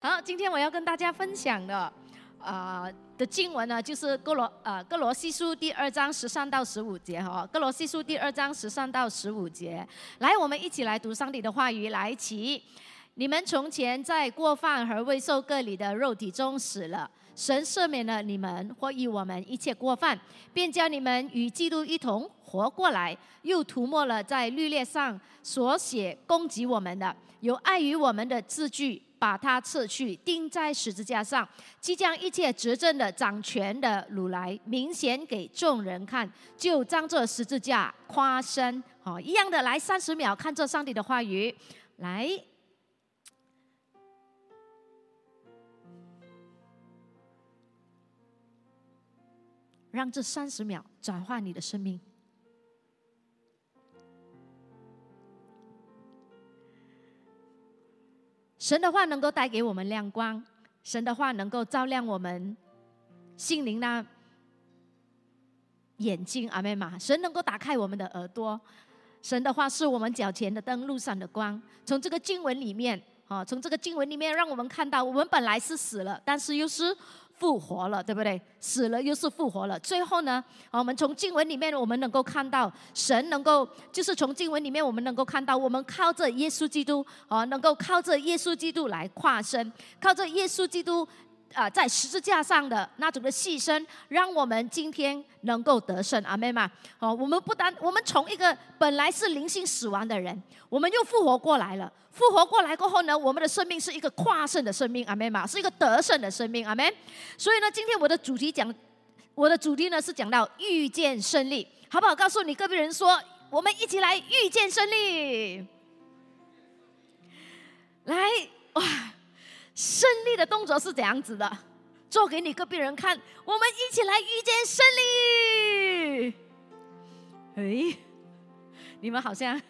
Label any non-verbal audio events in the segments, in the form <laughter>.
好，今天我要跟大家分享的，啊的经文呢，就是哥罗呃哥罗西书第二章十三到十五节哈，哥罗西书第二章十三到十五节，来，我们一起来读上帝的话语，来起。你们从前在过犯和未受割礼的肉体中死了，神赦免了你们或以我们一切过犯，便叫你们与基督一同活过来，又涂抹了在律列上所写攻击我们的，有碍于我们的字句。把它撤去，钉在十字架上，即将一切执政的、掌权的掳来，明显给众人看，就张这十字架夸身。好，一样的，来三十秒，看这上帝的话语，来，让这三十秒转换你的生命。神的话能够带给我们亮光，神的话能够照亮我们心灵那眼睛，阿妹嘛。神能够打开我们的耳朵，神的话是我们脚前的灯，路上的光。从这个经文里面，啊，从这个经文里面，让我们看到，我们本来是死了，但是又是。复活了，对不对？死了又是复活了。最后呢，我们从经文里面，我们能够看到神能够，就是从经文里面，我们能够看到，我们靠着耶稣基督，啊，能够靠着耶稣基督来跨身，靠着耶稣基督。啊，在十字架上的那种的牺牲，让我们今天能够得胜，阿妹嘛。哦，我们不单我们从一个本来是灵性死亡的人，我们又复活过来了。复活过来过后呢，我们的生命是一个跨胜的生命，阿妹嘛，是一个得胜的生命，阿妹。所以呢，今天我的主题讲，我的主题呢是讲到遇见胜利，好不好？告诉你隔壁人说，我们一起来遇见胜利。来，哇！胜利的动作是怎样子的？做给你个病人看，我们一起来遇见胜利。哎，你们好像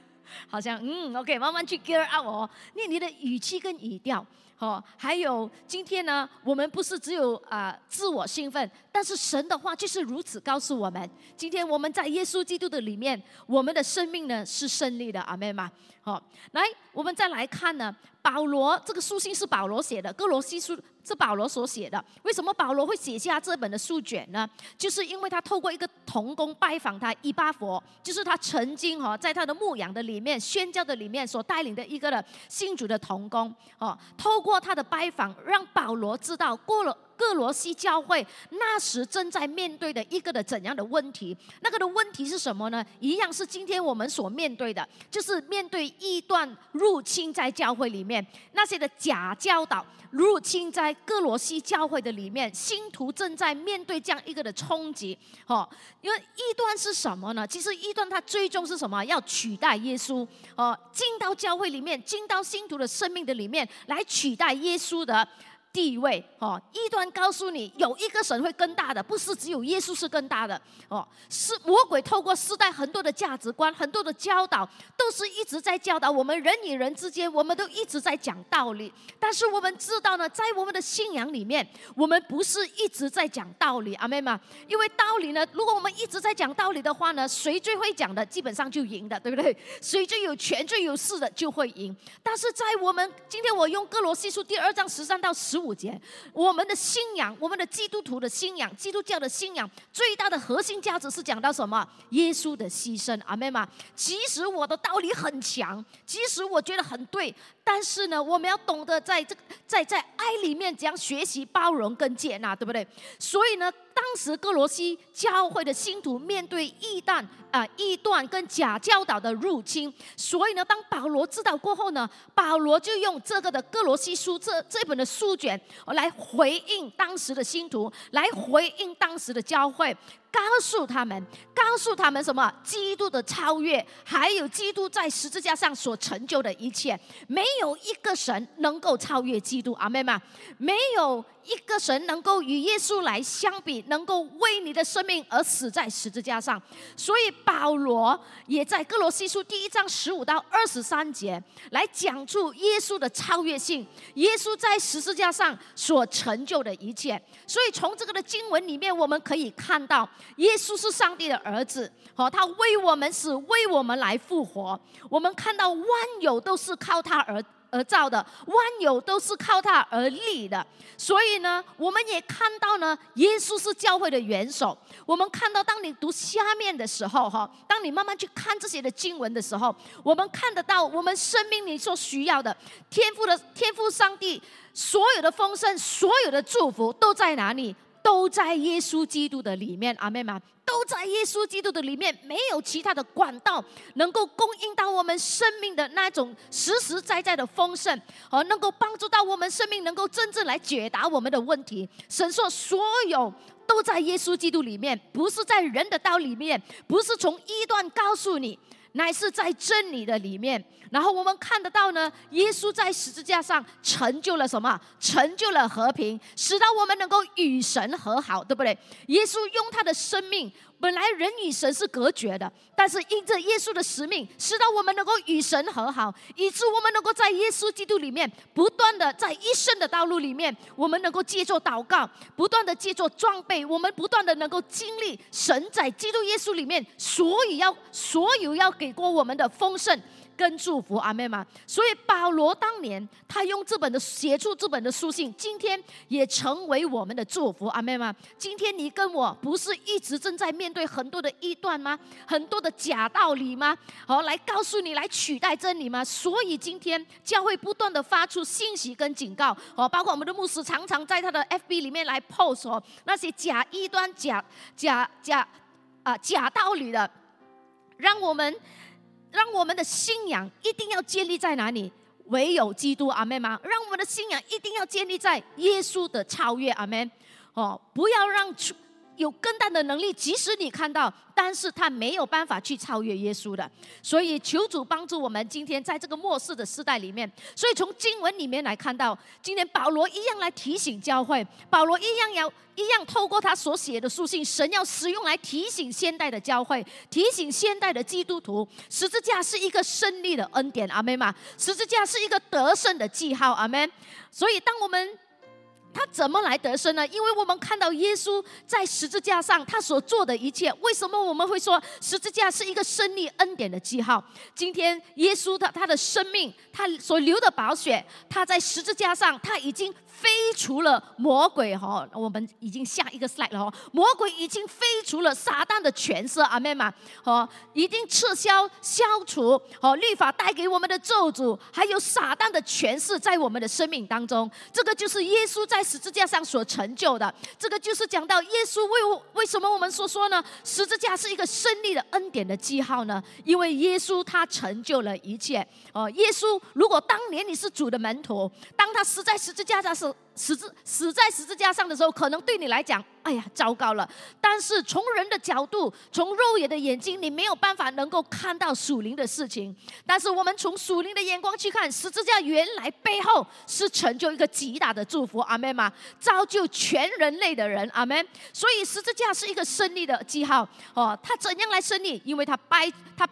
好像嗯，OK，慢慢去 gear up 哦。你你的语气跟语调，哦，还有今天呢，我们不是只有啊自我兴奋，但是神的话就是如此告诉我们：今天我们在耶稣基督的里面，我们的生命呢是胜利的。阿妹吗？好，来，我们再来看呢。保罗这个书信是保罗写的，哥罗西书是保罗所写的。为什么保罗会写下这本的书卷呢？就是因为他透过一个童工拜访他伊巴佛，就是他曾经哈在他的牧养的里面、宣教的里面所带领的一个的信主的童工哦，透过他的拜访，让保罗知道过了。各罗西教会那时正在面对的一个的怎样的问题？那个的问题是什么呢？一样是今天我们所面对的，就是面对异端入侵在教会里面那些的假教导入侵在各罗西教会的里面，信徒正在面对这样一个的冲击。哦，因为异端是什么呢？其实异端它最终是什么？要取代耶稣哦，进到教会里面，进到信徒的生命的里面来取代耶稣的。地位哦，异端告诉你有一个神会更大的，不是只有耶稣是更大的哦。是魔鬼透过世代很多的价值观、很多的教导，都是一直在教导我们人与人之间，我们都一直在讲道理。但是我们知道呢，在我们的信仰里面，我们不是一直在讲道理，阿妹吗？因为道理呢，如果我们一直在讲道理的话呢，谁最会讲的，基本上就赢的，对不对？谁最有权、最有势的就会赢。但是在我们今天，我用哥罗西书第二章十三到十。五节，我们的信仰，我们的基督徒的信仰，基督教的信仰，最大的核心价值是讲到什么？耶稣的牺牲，阿妹吗？即使我的道理很强，其实我觉得很对，但是呢，我们要懂得在这个在在爱里面怎样学习包容跟接纳，对不对？所以呢。当时哥罗西教会的信徒面对异端啊异端跟假教导的入侵，所以呢，当保罗知道过后呢，保罗就用这个的哥罗西书这这本的书卷来回应当时的信徒，来回应当时的教会。告诉他们，告诉他们什么？基督的超越，还有基督在十字架上所成就的一切，没有一个神能够超越基督。阿妹们，没有一个神能够与耶稣来相比，能够为你的生命而死在十字架上。所以保罗也在哥罗西书第一章十五到二十三节来讲述耶稣的超越性，耶稣在十字架上所成就的一切。所以从这个的经文里面，我们可以看到。耶稣是上帝的儿子，好，他为我们死，为我们来复活。我们看到万有都是靠他而而造的，万有都是靠他而立的。所以呢，我们也看到呢，耶稣是教会的元首。我们看到，当你读下面的时候，哈，当你慢慢去看这些的经文的时候，我们看得到，我们生命里所需要的天赋的天赋，上帝所有的丰盛，所有的祝福都在哪里？都在耶稣基督的里面，阿妹们都在耶稣基督的里面，没有其他的管道能够供应到我们生命的那种实实在在的丰盛，而能够帮助到我们生命能够真正来解答我们的问题。神说，所有都在耶稣基督里面，不是在人的道里面，不是从一段告诉你。乃是在真理的里面，然后我们看得到呢，耶稣在十字架上成就了什么？成就了和平，使到我们能够与神和好，对不对？耶稣用他的生命。本来人与神是隔绝的，但是因着耶稣的使命，使到我们能够与神和好，以致我们能够在耶稣基督里面不断的在一生的道路里面，我们能够借助祷告，不断的借助装备，我们不断的能够经历神在基督耶稣里面所以要所有要给过我们的丰盛。跟祝福阿妹嘛，所以保罗当年他用这本的写出这本的书信，今天也成为我们的祝福阿妹嘛。今天你跟我不是一直正在面对很多的异端吗？很多的假道理吗？好，来告诉你来取代真理吗？所以今天教会不断的发出信息跟警告，哦，包括我们的牧师常常在他的 FB 里面来 post 哦，那些假异端、假假假啊假道理的，让我们。让我们的信仰一定要建立在哪里？唯有基督，阿妹吗？让我们的信仰一定要建立在耶稣的超越，阿妹。哦，不要让出。有更大的能力，即使你看到，但是他没有办法去超越耶稣的。所以求主帮助我们，今天在这个末世的时代里面。所以从经文里面来看到，今天保罗一样来提醒教会，保罗一样要一样透过他所写的书信，神要使用来提醒现代的教会，提醒现代的基督徒，十字架是一个胜利的恩典，阿门吗？十字架是一个得胜的记号，阿门。所以当我们他怎么来得胜呢？因为我们看到耶稣在十字架上他所做的一切。为什么我们会说十字架是一个胜利恩典的记号？今天耶稣他他的生命，他所流的宝血，他在十字架上他已经。飞除了魔鬼哈，我们已经下一个 slide 了哈。魔鬼已经飞除了撒旦的权势，阿妹嘛，哦，已经撤销、消除哦，律法带给我们的咒诅，还有撒旦的权势在我们的生命当中。这个就是耶稣在十字架上所成就的。这个就是讲到耶稣为为什么我们所说呢？十字架是一个胜利的恩典的记号呢？因为耶稣他成就了一切。哦，耶稣如果当年你是主的门徒，当他死在十字架上时，死字死在十字架上的时候，可能对你来讲，哎呀，糟糕了。但是从人的角度，从肉眼的眼睛，你没有办法能够看到属灵的事情。但是我们从属灵的眼光去看，十字架原来背后是成就一个极大的祝福，阿门吗？造就全人类的人，阿门。所以十字架是一个胜利的记号哦。他怎样来胜利？因为他掰他。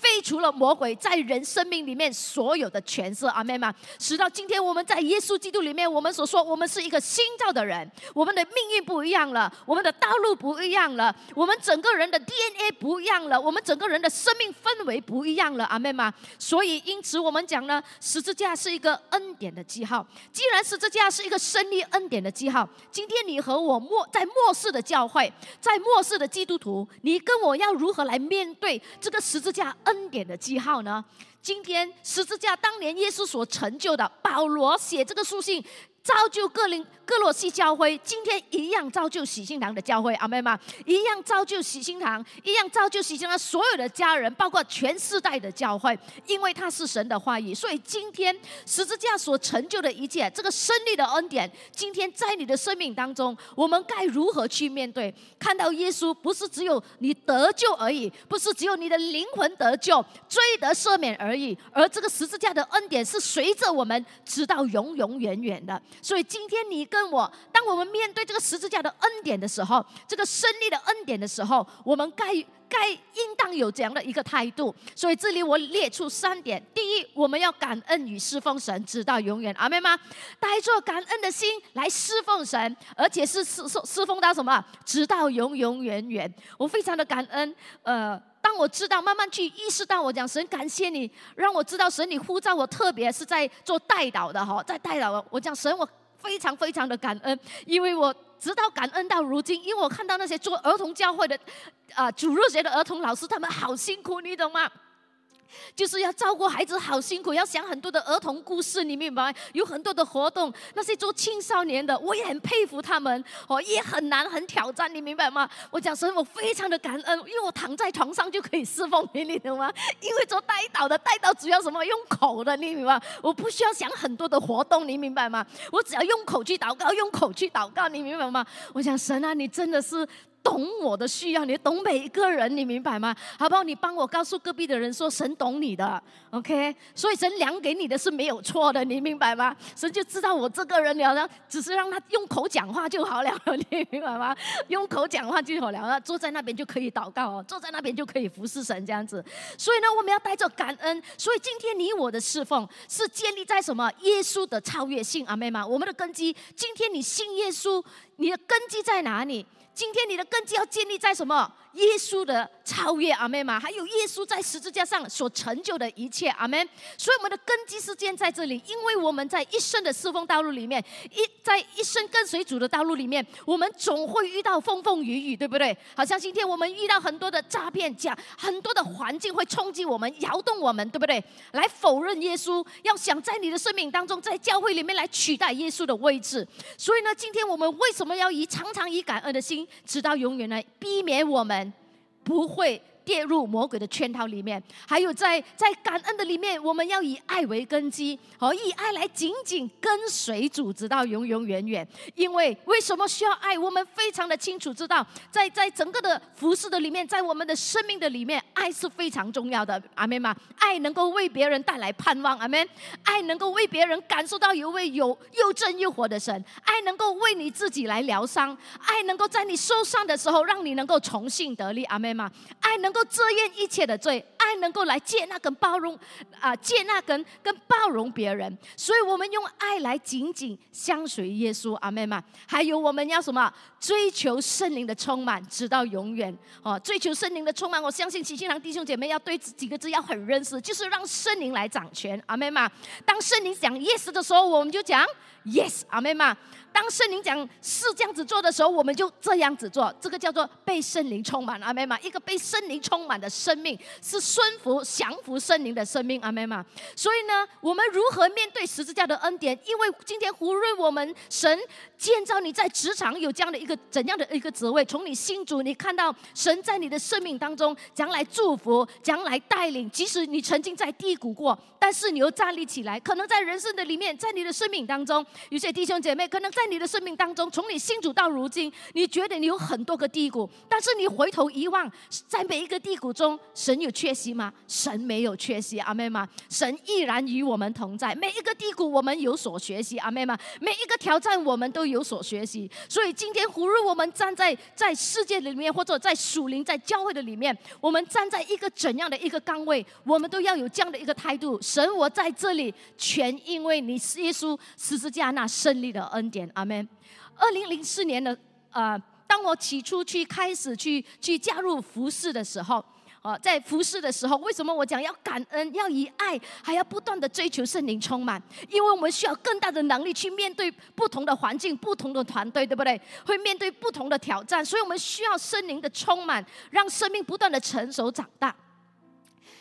废除了魔鬼在人生命里面所有的权势，阿妹们，直到今天我们在耶稣基督里面，我们所说我们是一个新造的人，我们的命运不一样了，我们的道路不一样了，我们整个人的 DNA 不一样了，我们整个人的生命氛围不一样了，阿妹们。所以因此我们讲呢，十字架是一个恩典的记号。既然十字架是一个胜利恩典的记号，今天你和我末在末世的教会，在末世的基督徒，你跟我要如何来面对这个十字架？恩典的记号呢？今天十字架当年耶稣所成就的，保罗写这个书信。造就各灵各罗西教会，今天一样造就喜心堂的教会，阿妹吗？一样造就喜心堂，一样造就喜心堂所有的家人，包括全世代的教会，因为他是神的话语，所以今天十字架所成就的一切，这个胜利的恩典，今天在你的生命当中，我们该如何去面对？看到耶稣不是只有你得救而已，不是只有你的灵魂得救、罪得赦免而已，而这个十字架的恩典是随着我们直到永永远远的。所以今天你跟我，当我们面对这个十字架的恩典的时候，这个胜利的恩典的时候，我们该该应当有这样的一个态度。所以这里我列出三点：第一，我们要感恩与侍奉神，直到永远。阿妹吗？带着感恩的心来侍奉神，而且是侍侍侍奉到什么？直到永永远远。我非常的感恩。呃。当我知道，慢慢去意识到，我讲神感谢你，让我知道神你呼召我，特别是在做代祷的哈，在代祷，我讲神我非常非常的感恩，因为我直到感恩到如今，因为我看到那些做儿童教会的啊主入学的儿童老师，他们好辛苦，你懂吗？就是要照顾孩子，好辛苦，要想很多的儿童故事，你明白？有很多的活动，那些做青少年的，我也很佩服他们，哦，也很难，很挑战，你明白吗？我讲所以，我非常的感恩，因为我躺在床上就可以侍奉你，你懂吗？因为做带导的，带导主要什么？用口的，你明白？我不需要想很多的活动，你明白吗？我只要用口去祷告，用口去祷告，你明白吗？我讲神啊，你真的是。懂我的需要，你懂每一个人，你明白吗？好不好？你帮我告诉隔壁的人说，神懂你的，OK？所以神量给你的是没有错的，你明白吗？神就知道我这个人了，只是让他用口讲话就好了，<laughs> 你明白吗？用口讲话就好了，坐在那边就可以祷告哦，坐在那边就可以服侍神这样子。所以呢，我们要带着感恩。所以今天你我的侍奉是建立在什么？耶稣的超越性，阿妹吗？我们的根基，今天你信耶稣，你的根基在哪里？今天你的根基要建立在什么？耶稣的超越，阿门嘛？还有耶稣在十字架上所成就的一切，阿门。所以我们的根基是建在这里，因为我们在一生的侍奉道路里面，一在一生跟随主的道路里面，我们总会遇到风风雨雨，对不对？好像今天我们遇到很多的诈骗，讲很多的环境会冲击我们，摇动我们，对不对？来否认耶稣，要想在你的生命当中，在教会里面来取代耶稣的位置。所以呢，今天我们为什么要以常常以感恩的心，直到永远呢？避免我们。不会。跌入魔鬼的圈套里面，还有在在感恩的里面，我们要以爱为根基，和以爱来紧紧跟随主，直到永永远远。因为为什么需要爱？我们非常的清楚知道，在在整个的服饰的里面，在我们的生命的里面，爱是非常重要的。阿妹吗？爱能够为别人带来盼望。阿妹。爱能够为别人感受到有位有又真又活的神。爱能够为你自己来疗伤。爱能够在你受伤的时候，让你能够重新得力。阿妹吗？爱能够。遮掩一切的罪，爱能够来接纳跟包容啊，接纳跟跟包容别人，所以我们用爱来紧紧相随耶稣，阿妹们。还有我们要什么？追求圣灵的充满，直到永远哦。追求圣灵的充满，我相信喜庆堂弟兄姐妹要对几个字要很认识，就是让圣灵来掌权，阿妹们。当圣灵讲 yes 的时候，我们就讲 yes，阿妹们。当圣灵讲是这样子做的时候，我们就这样子做。这个叫做被圣灵充满，阿妹妈。一个被圣灵充满的生命，是顺服、降服圣灵的生命，阿妹妈。所以呢，我们如何面对十字架的恩典？因为今天无论我们神建造你在职场有这样的一个怎样的一个职位，从你心主，你看到神在你的生命当中将来祝福、将来带领。即使你曾经在低谷过，但是你又站立起来。可能在人生的里面，在你的生命当中，有些弟兄姐妹可能在。你的生命当中，从你信主到如今，你觉得你有很多个低谷，但是你回头一望，在每一个低谷中，神有缺席吗？神没有缺席，阿妹吗？神依然与我们同在。每一个低谷，我们有所学习，阿妹吗？每一个挑战，我们都有所学习。所以今天，无论我们站在在世界里面，或者在属灵、在教会的里面，我们站在一个怎样的一个岗位，我们都要有这样的一个态度。神，我在这里，全因为你耶稣十字架那胜利的恩典。阿门。二零零四年的呃，当我起初去开始去去加入服饰的时候，哦，在服饰的时候，为什么我讲要感恩，要以爱，还要不断的追求圣灵充满？因为我们需要更大的能力去面对不同的环境、不同的团队，对不对？会面对不同的挑战，所以我们需要圣灵的充满，让生命不断的成熟长大。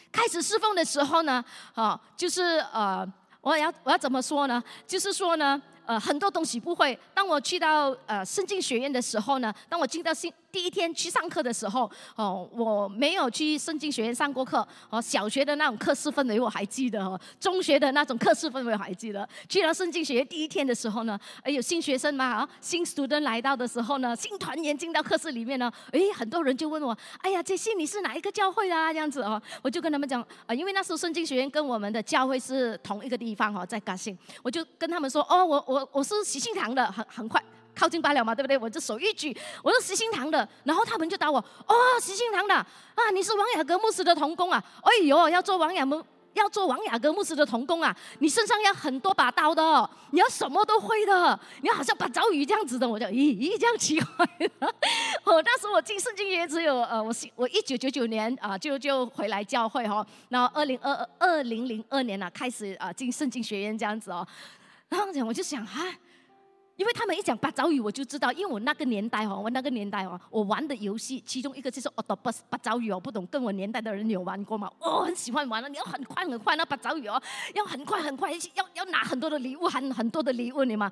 开始侍奉的时候呢，哦，就是呃，我要我要怎么说呢？就是说呢。呃，很多东西不会。当我去到呃圣经学院的时候呢，当我进到新。第一天去上课的时候，哦，我没有去圣经学院上过课，哦，小学的那种课室氛围我还记得，哦，中学的那种课室氛围我还记得。去到圣经学院第一天的时候呢，哎，有新学生嘛，啊，新 student 来到的时候呢，新团员进到课室里面呢，哎，很多人就问我，哎呀，杰西你是哪一个教会的啊？这样子哦，我就跟他们讲，啊，因为那时候圣经学院跟我们的教会是同一个地方哈，在嘉兴，我就跟他们说，哦，我我我是喜信堂的，很很快。靠近罢了嘛，对不对？我这手一举，我是石心堂的，然后他们就打我，哦，石心堂的啊，你是王雅阁牧师的童工啊，哎呦，要做王雅牧要做王雅各牧师的童工啊，你身上要很多把刀的，你要什么都会的，你要好像八爪鱼这样子的。”我就咦咦，这样奇怪。<laughs> 哦，那时我进圣经也只有呃，我我一九九九年啊就就回来教会哈，然后二零二二零零二年呢开始啊进圣经学院这样子哦。然后讲我就想哈。因为他们一讲八爪鱼，我就知道，因为我那个年代哦，我那个年代哦，我玩的游戏其中一个就是奥特曼八爪鱼哦，不懂跟我年代的人有玩过吗？我很喜欢玩了，你要很快很快那八爪鱼哦，要很快很快，要要拿很多的礼物，很很多的礼物，你嘛，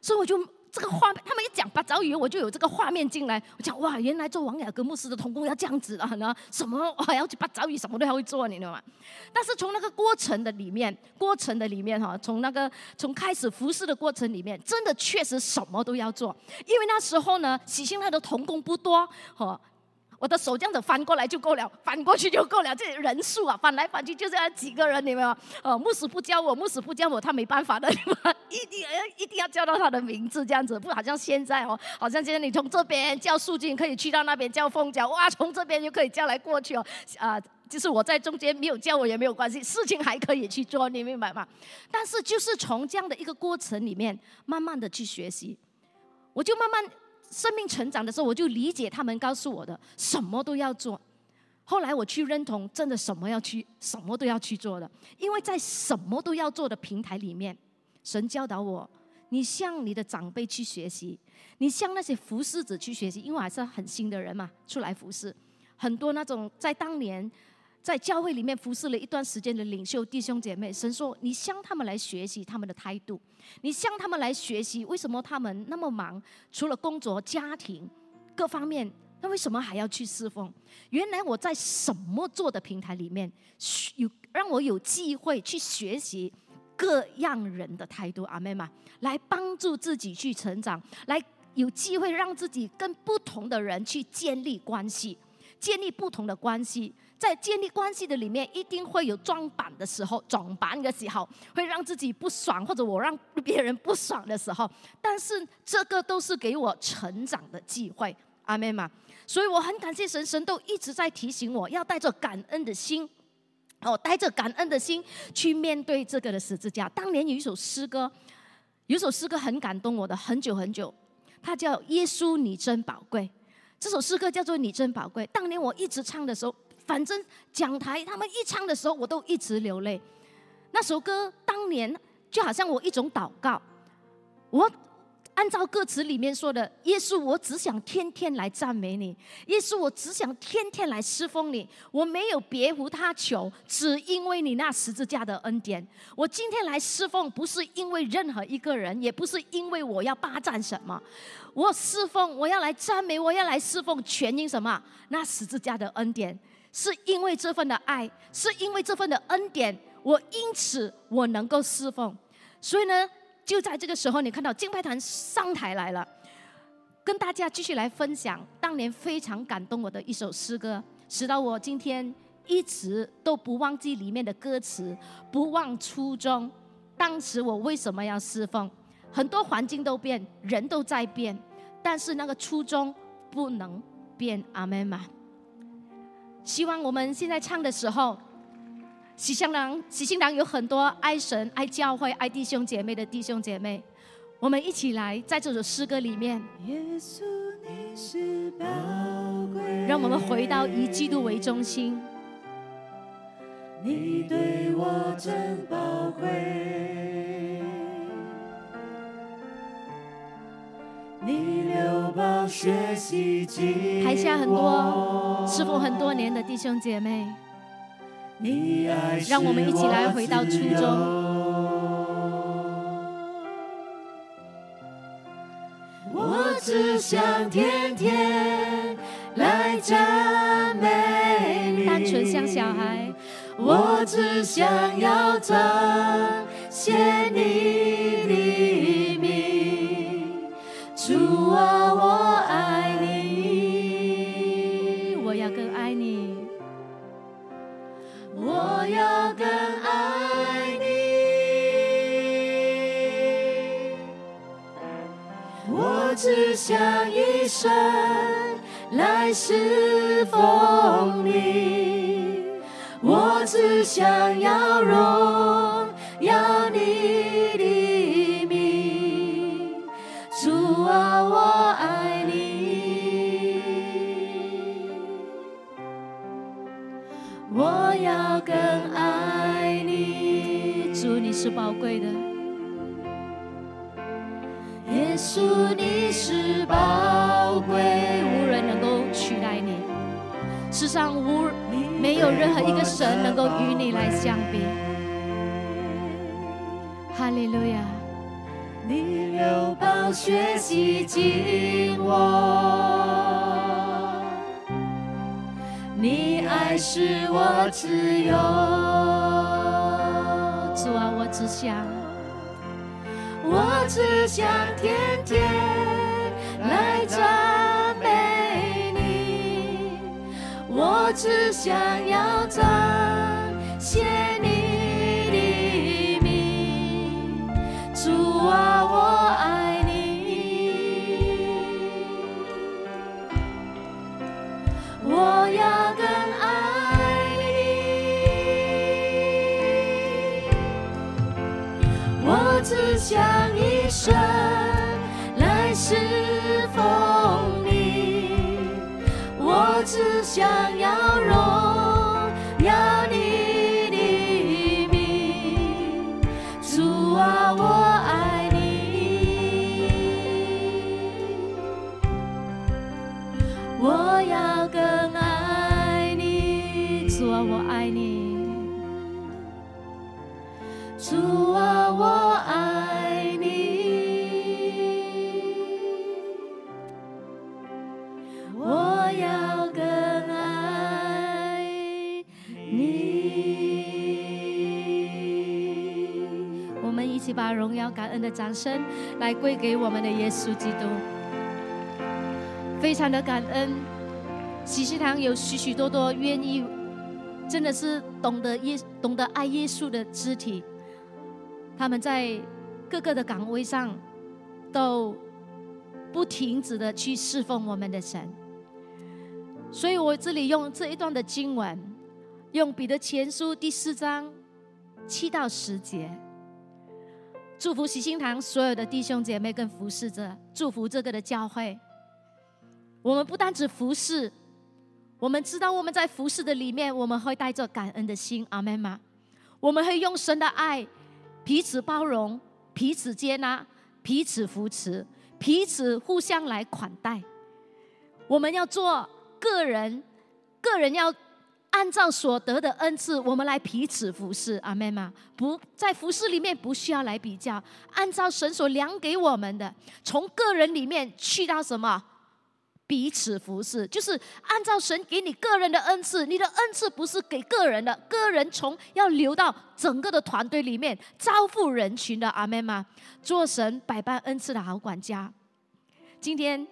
所以我就。这个画面，他们一讲八爪鱼，我就有这个画面进来。我讲哇，原来做王雅各牧师的童工要这样子啊，呢什么还要去八爪鱼，什么都还会做，你知道吗？但是从那个过程的里面，过程的里面哈，从那个从开始服侍的过程里面，真的确实什么都要做，因为那时候呢，喜信他的童工不多，哈。我的手这样子翻过来就够了，翻过去就够了。这人数啊，翻来翻去就这样几个人，你们哦，牧师不教我，牧师不教我，他没办法的，一定要一定要叫到他的名字，这样子不好像现在哦，好像现在你从这边叫素锦可以去到那边叫凤娇，哇，从这边就可以叫来过去哦，啊，就是我在中间没有叫我也没有关系，事情还可以去做，你明白吗？但是就是从这样的一个过程里面，慢慢的去学习，我就慢慢。生命成长的时候，我就理解他们告诉我的，什么都要做。后来我去认同，真的什么要去，什么都要去做的。因为在什么都要做的平台里面，神教导我，你向你的长辈去学习，你向那些服侍者去学习。因为我还是很新的人嘛，出来服侍，很多那种在当年。在教会里面服侍了一段时间的领袖弟兄姐妹，神说：“你向他们来学习他们的态度，你向他们来学习为什么他们那么忙，除了工作、家庭各方面，那为什么还要去侍奉？原来我在什么做的平台里面，有让我有机会去学习各样人的态度，阿妹嘛，来帮助自己去成长，来有机会让自己跟不同的人去建立关系，建立不同的关系。”在建立关系的里面，一定会有撞板的时候，撞板的时候会让自己不爽，或者我让别人不爽的时候。但是这个都是给我成长的机会，阿妹嘛。所以我很感谢神，神都一直在提醒我要带着感恩的心，哦，带着感恩的心去面对这个的十字架。当年有一首诗歌，有一首诗歌很感动我的，很久很久，它叫《耶稣你真宝贵》。这首诗歌叫做《你真宝贵》。当年我一直唱的时候。反正讲台他们一唱的时候，我都一直流泪。那首歌当年就好像我一种祷告，我按照歌词里面说的：“耶稣，我只想天天来赞美你；耶稣，我只想天天来侍奉你。我没有别无他求，只因为你那十字架的恩典。我今天来侍奉，不是因为任何一个人，也不是因为我要霸占什么。我侍奉，我要来赞美，我要来侍奉，全因什么？那十字架的恩典。”是因为这份的爱，是因为这份的恩典，我因此我能够侍奉。所以呢，就在这个时候，你看到敬拜团上台来了，跟大家继续来分享当年非常感动我的一首诗歌，使到我今天一直都不忘记里面的歌词，不忘初衷。当时我为什么要侍奉？很多环境都变，人都在变，但是那个初衷不能变。阿门吗？希望我们现在唱的时候，喜香郎、喜新郎有很多爱神、爱教会、爱弟兄姐妹的弟兄姐妹，我们一起来在这首诗歌里面，让我们回到以基督为中心。你对我真宝贵。台下很多师傅很多年的弟兄姐妹，让我们一起来回到初中。我只想天天来赞美你，单纯像小孩。我只想要彰显你只想一生来侍奉你，我只想要荣宝贵，无人能够取代你。世上无没有任何一个神能够与你来相比。哈利路亚！你流宝血洗净我，你爱使我自由。主啊，我只想，我只想天天来赞美你，我只想要彰显想要荣把荣耀、感恩的掌声来归给我们的耶稣基督。非常的感恩，喜事堂有许许多多愿意，真的是懂得耶、懂得爱耶稣的肢体，他们在各个的岗位上都不停止的去侍奉我们的神。所以我这里用这一段的经文，用彼得前书第四章七到十节。祝福喜心堂所有的弟兄姐妹跟服侍者，祝福这个的教会。我们不单只服侍，我们知道我们在服侍的里面，我们会带着感恩的心，阿门吗？我们会用神的爱，彼此包容，彼此接纳，彼此扶持，彼此互相来款待。我们要做个人，个人要按照所得的恩赐，我们来彼此服侍，阿妹吗？不在服侍里面不需要来比较，按照神所量给我们的，从个人里面去到什么？彼此服侍，就是按照神给你个人的恩赐，你的恩赐不是给个人的，个人从要流到整个的团队里面，招呼人群的，阿妹吗？做神百般恩赐的好管家。今天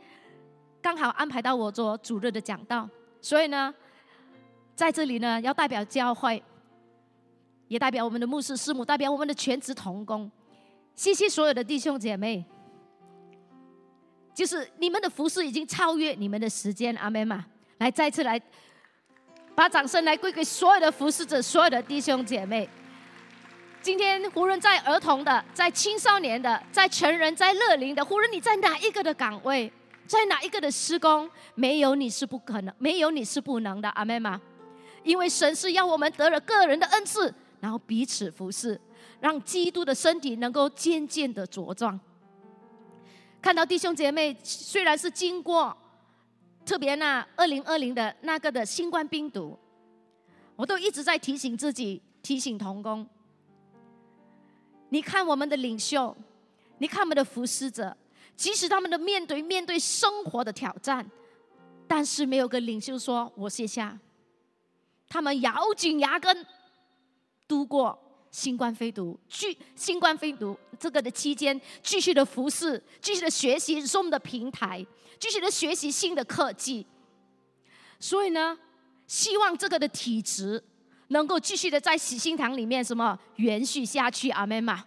刚好安排到我做主日的讲道，所以呢，在这里呢，要代表教会，也代表我们的牧师师母，代表我们的全职同工，谢谢所有的弟兄姐妹。就是你们的服饰已经超越你们的时间，阿妹嘛！来，再次来，把掌声来归给所有的服侍者，所有的弟兄姐妹。今天无论在儿童的、在青少年的、在成人、在乐龄的，无论你在哪一个的岗位，在哪一个的施工，没有你是不可能，没有你是不能的，阿门嘛！因为神是要我们得了个人的恩赐，然后彼此服侍，让基督的身体能够渐渐的茁壮。看到弟兄姐妹，虽然是经过特别那二零二零的那个的新冠病毒，我都一直在提醒自己，提醒童工。你看我们的领袖，你看我们的服侍者，即使他们的面对面对生活的挑战，但是没有个领袖说“我卸下”，他们咬紧牙根度过。新冠肺毒，继新冠肺毒这个的期间，继续的服侍，继续的学习 Zoom 的平台，继续的学习新的科技。所以呢，希望这个的体质能够继续的在喜心堂里面什么延续下去，阿门嘛。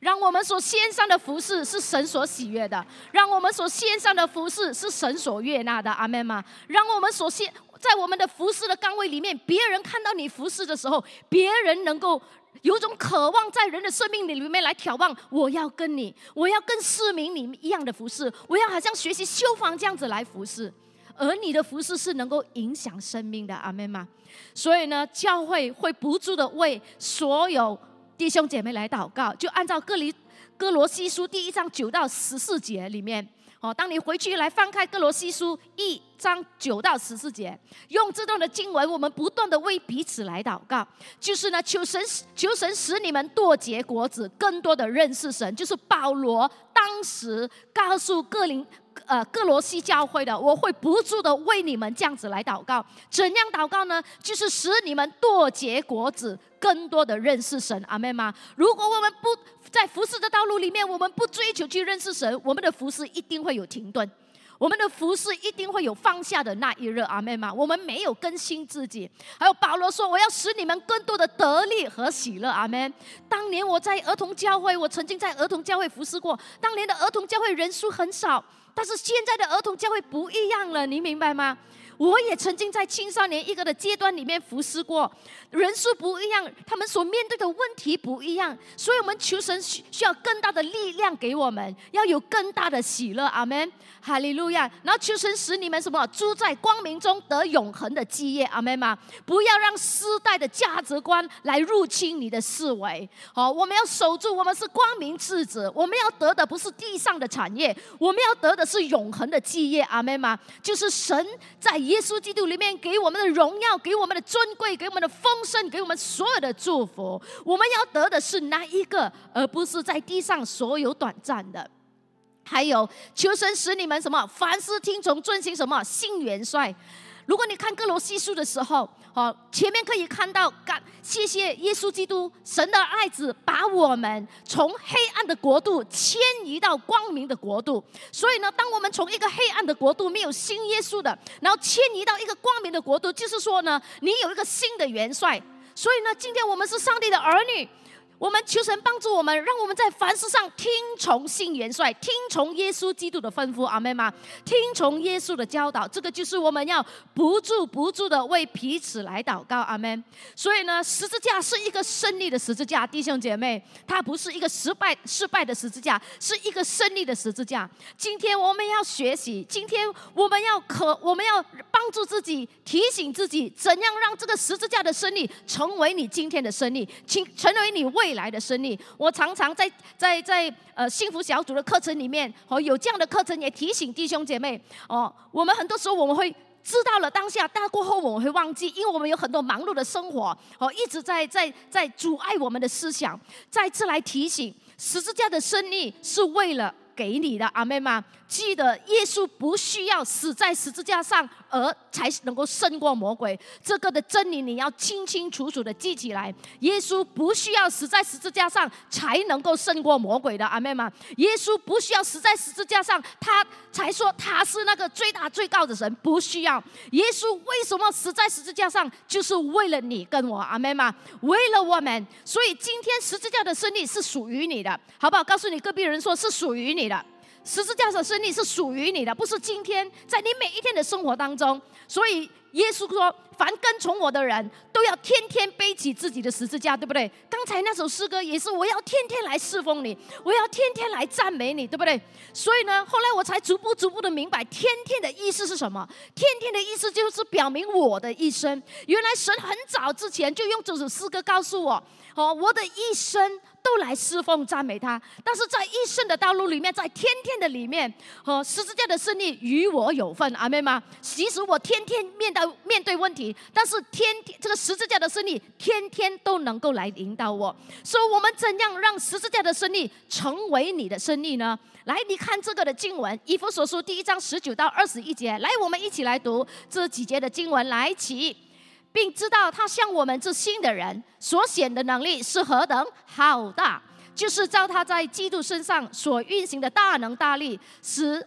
让我们所献上的服饰是神所喜悦的，让我们所献上的服饰是神所悦纳的，阿门吗？让我们所献在我们的服侍的岗位里面，别人看到你服侍的时候，别人能够有种渴望在人的生命里面来眺望，我要跟你，我要跟市民你一样的服侍，我要好像学习修房这样子来服侍。而你的服饰是能够影响生命的，阿妹吗？所以呢，教会会不住的为所有弟兄姐妹来祷告，就按照哥林哥罗西书第一章九到十四节里面，哦，当你回去来翻开哥罗西书一章九到十四节，用这段的经文，我们不断的为彼此来祷告，就是呢，求神求神使你们多结果子，更多的认识神，就是保罗当时告诉哥林。呃，各罗西教会的，我会不住的为你们这样子来祷告。怎样祷告呢？就是使你们多结果子，更多的认识神。阿妹妈，如果我们不在服侍的道路里面，我们不追求去认识神，我们的服侍一定会有停顿，我们的服侍一定会有放下的那一日。阿妹吗，我们没有更新自己。还有保罗说，我要使你们更多的得力和喜乐。阿门。当年我在儿童教会，我曾经在儿童教会服侍过。当年的儿童教会人数很少。但是现在的儿童教会不一样了，你明白吗？我也曾经在青少年一个的阶段里面服侍过，人数不一样，他们所面对的问题不一样，所以我们求神需需要更大的力量给我们，要有更大的喜乐，阿门，哈利路亚。然后求神使你们什么住在光明中得永恒的基业，阿门吗？不要让世代的价值观来入侵你的思维。好，我们要守住，我们是光明之子，我们要得的不是地上的产业，我们要得的是永恒的基业，阿门吗？就是神在。耶稣基督里面给我们的荣耀，给我们的尊贵，给我们的丰盛，给我们所有的祝福，我们要得的是那一个，而不是在地上所有短暂的。还有，求神使你们什么？凡事听从，遵行什么？信元帅。如果你看各罗西书的时候，好，前面可以看到，感谢谢耶稣基督，神的爱子把我们从黑暗的国度迁移到光明的国度。所以呢，当我们从一个黑暗的国度没有新耶稣的，然后迁移到一个光明的国度，就是说呢，你有一个新的元帅。所以呢，今天我们是上帝的儿女。我们求神帮助我们，让我们在凡事上听从信元帅，听从耶稣基督的吩咐，阿门吗？听从耶稣的教导，这个就是我们要不住不住的为彼此来祷告，阿门。所以呢，十字架是一个胜利的十字架，弟兄姐妹，它不是一个失败失败的十字架，是一个胜利的十字架。今天我们要学习，今天我们要可，我们要帮助自己，提醒自己，怎样让这个十字架的胜利成为你今天的胜利，请成为你未。未来的胜利，我常常在在在呃幸福小组的课程里面，哦有这样的课程也提醒弟兄姐妹哦，我们很多时候我们会知道了当下，但过后我们会忘记，因为我们有很多忙碌的生活哦，一直在在在阻碍我们的思想。再次来提醒，十字架的胜利是为了。给你的阿妹吗？记得耶稣不需要死在十字架上，而才能够胜过魔鬼。这个的真理你要清清楚楚的记起来。耶稣不需要死在十字架上才能够胜过魔鬼的阿妹吗？耶稣不需要死在十字架上，他才说他是那个最大最高的神。不需要耶稣为什么死在十字架上？就是为了你跟我阿妹吗？为了我们。所以今天十字架的胜利是属于你的，好不好？告诉你隔壁人说是属于你。的十字架的胜利是属于你的，不是今天在你每一天的生活当中。所以耶稣说：“凡跟从我的人都要天天背起自己的十字架，对不对？”刚才那首诗歌也是：“我要天天来侍奉你，我要天天来赞美你，对不对？”所以呢，后来我才逐步逐步的明白，天天的意思是什么？天天的意思就是表明我的一生。原来神很早之前就用这首诗歌告诉我：“哦，我的一生。”都来侍奉赞美他，但是在一生的道路里面，在天天的里面，和十字架的胜利与我有份，阿妹吗？其实我天天面对面对问题，但是天天这个十字架的胜利，天天都能够来引导我。说，我们怎样让十字架的胜利成为你的胜利呢？来，你看这个的经文，以弗所书第一章十九到二十一节，来，我们一起来读这几节的经文，来起。并知道他向我们这新的人所显的能力是何等浩大，就是照他在基督身上所运行的大能大力，使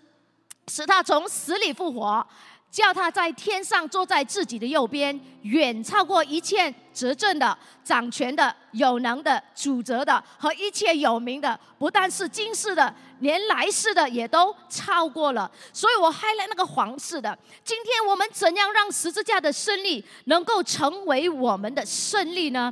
使他从死里复活，叫他在天上坐在自己的右边，远超过一切执政的、掌权的、有能的、主责的和一切有名的，不但是今世的。连来世的也都超过了。所以我害了那个皇室的。今天我们怎样让十字架的胜利能够成为我们的胜利呢？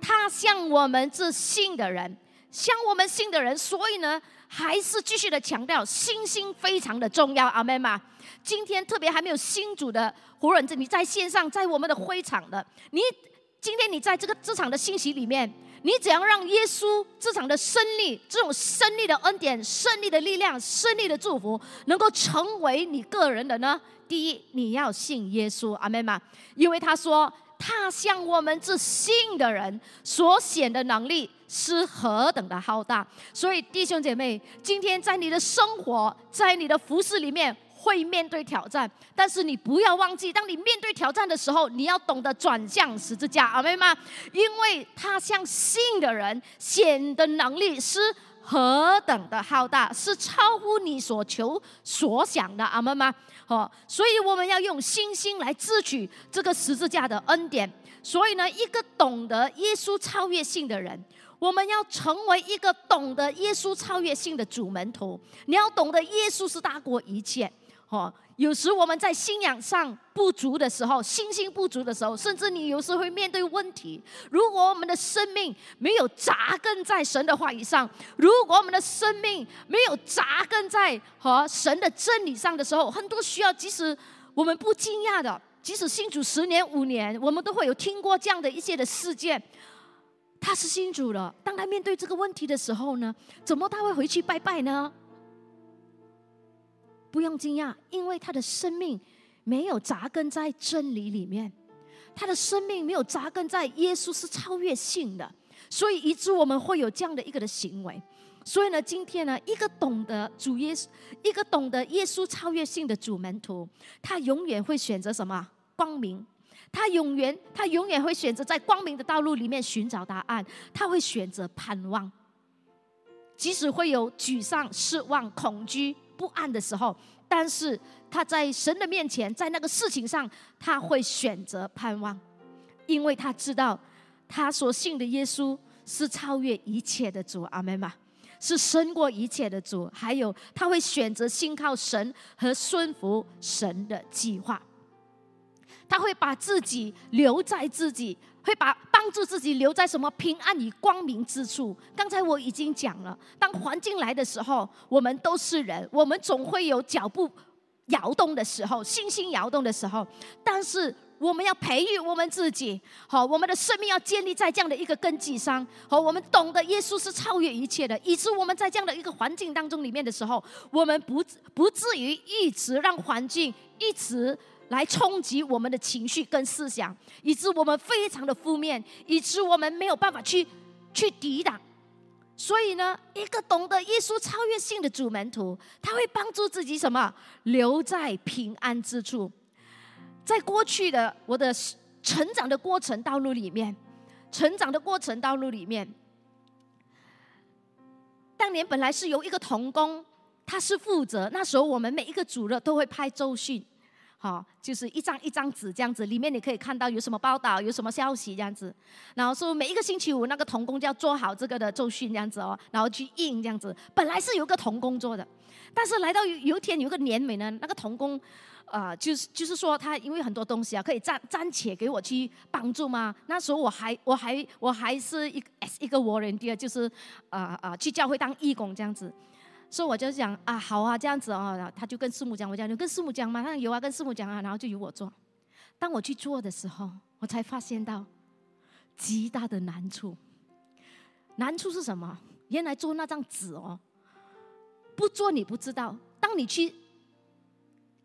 他向我们这信的人，向我们信的人，所以呢，还是继续的强调信心非常的重要。阿门吗？今天特别还没有新主的活人，你在线上，在我们的会场的，你今天你在这个这场的信息里面，你怎样让耶稣这场的胜利，这种胜利的恩典、胜利的力量、胜利的祝福，能够成为你个人的呢？第一，你要信耶稣，阿门吗？因为他说。他向我们这信的人所显的能力是何等的浩大，所以弟兄姐妹，今天在你的生活，在你的服饰里面会面对挑战，但是你不要忘记，当你面对挑战的时候，你要懂得转向十字架，阿妹吗？因为他向信的人显的能力是。何等的浩大，是超乎你所求所想的，阿门吗？哦，所以我们要用信心来支取这个十字架的恩典。所以呢，一个懂得耶稣超越性的人，我们要成为一个懂得耶稣超越性的主门徒。你要懂得耶稣是大过一切，哦。有时我们在信仰上不足的时候，信心不足的时候，甚至你有时会面对问题。如果我们的生命没有扎根在神的话语上，如果我们的生命没有扎根在和神的真理上的时候，很多需要，即使我们不惊讶的，即使信主十年五年，我们都会有听过这样的一些的事件。他是信主了，当他面对这个问题的时候呢，怎么他会回去拜拜呢？不用惊讶，因为他的生命没有扎根在真理里面，他的生命没有扎根在耶稣是超越性的，所以以致我们会有这样的一个的行为。所以呢，今天呢，一个懂得主耶稣，一个懂得耶稣超越性的主门徒，他永远会选择什么？光明。他永远，他永远会选择在光明的道路里面寻找答案。他会选择盼望，即使会有沮丧、失望、恐惧。不安的时候，但是他在神的面前，在那个事情上，他会选择盼望，因为他知道他所信的耶稣是超越一切的主，阿门吗？是胜过一切的主。还有，他会选择信靠神和顺服神的计划，他会把自己留在自己。会把帮助自己留在什么平安与光明之处？刚才我已经讲了，当环境来的时候，我们都是人，我们总会有脚步摇动的时候，心心摇动的时候。但是我们要培育我们自己，好，我们的生命要建立在这样的一个根基上。好，我们懂得耶稣是超越一切的，以致我们在这样的一个环境当中里面的时候，我们不不至于一直让环境一直。来冲击我们的情绪跟思想，以致我们非常的负面，以致我们没有办法去去抵挡。所以呢，一个懂得耶稣超越性的主门徒，他会帮助自己什么？留在平安之处。在过去的我的成长的过程道路里面，成长的过程道路里面，当年本来是由一个童工，他是负责。那时候我们每一个主任都会拍周训。好，就是一张一张纸这样子，里面你可以看到有什么报道，有什么消息这样子。然后说每一个星期五那个童工就要做好这个的周训这样子哦，然后去印这样子。本来是有个童工做的，但是来到有有一天有个年尾呢，那个童工，呃，就是就是说他因为很多东西啊，可以暂暂且给我去帮助吗？那时候我还我还我还是一个 S 一个 volunteer，就是啊啊去教会当义工这样子。所以我就讲啊，好啊，这样子哦，然后他就跟师母讲，我讲你跟师母讲嘛，他有啊，跟师母讲啊，然后就由我做。当我去做的时候，我才发现到极大的难处。难处是什么？原来做那张纸哦，不做你不知道。当你去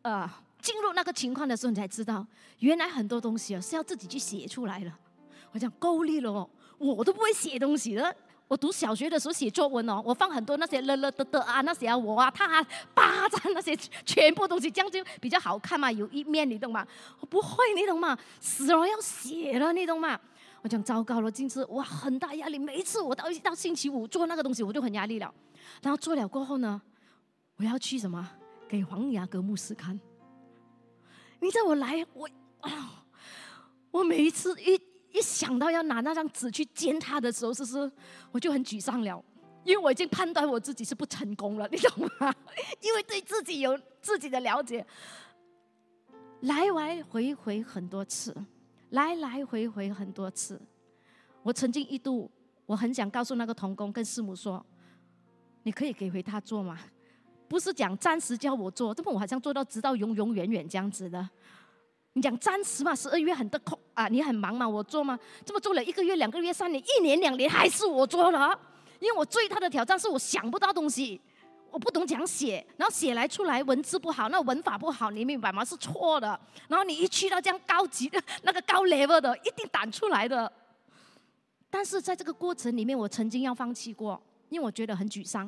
呃进入那个情况的时候，你才知道，原来很多东西哦是要自己去写出来的。我讲够力了哦，我都不会写东西了。我读小学的时候写作文哦，我放很多那些了了的的啊，那些啊我啊他啊巴掌那些全部东西，这样就比较好看嘛，有一面你懂吗？我不会你懂吗？死了要写了你懂吗？我讲糟糕了，今次哇很大压力，每一次我到一到星期五做那个东西我就很压力了，然后做了过后呢，我要去什么给黄雅格牧师看？你知道我来我啊，我每一次一。一想到要拿那张纸去煎他的时候，是不是我就很沮丧了？因为我已经判断我自己是不成功了，你懂吗？<laughs> 因为对自己有自己的了解，来来回回很多次，来来回回很多次。我曾经一度，我很想告诉那个童工跟师母说：“你可以给回他做吗？不是讲暂时教我做，这么我好像做到直到永永远远这样子的。你讲暂时嘛，十二月很多空啊，你很忙嘛，我做吗？这么做了一个月、两个月、三年、一年、两年，还是我做了。因为我最大的挑战是我想不到东西，我不懂讲写，然后写来出来文字不好，那文法不好，你明白吗？是错的。然后你一去到这样高级的 <laughs> 那个高 level 的，一定打出来的。但是在这个过程里面，我曾经要放弃过，因为我觉得很沮丧。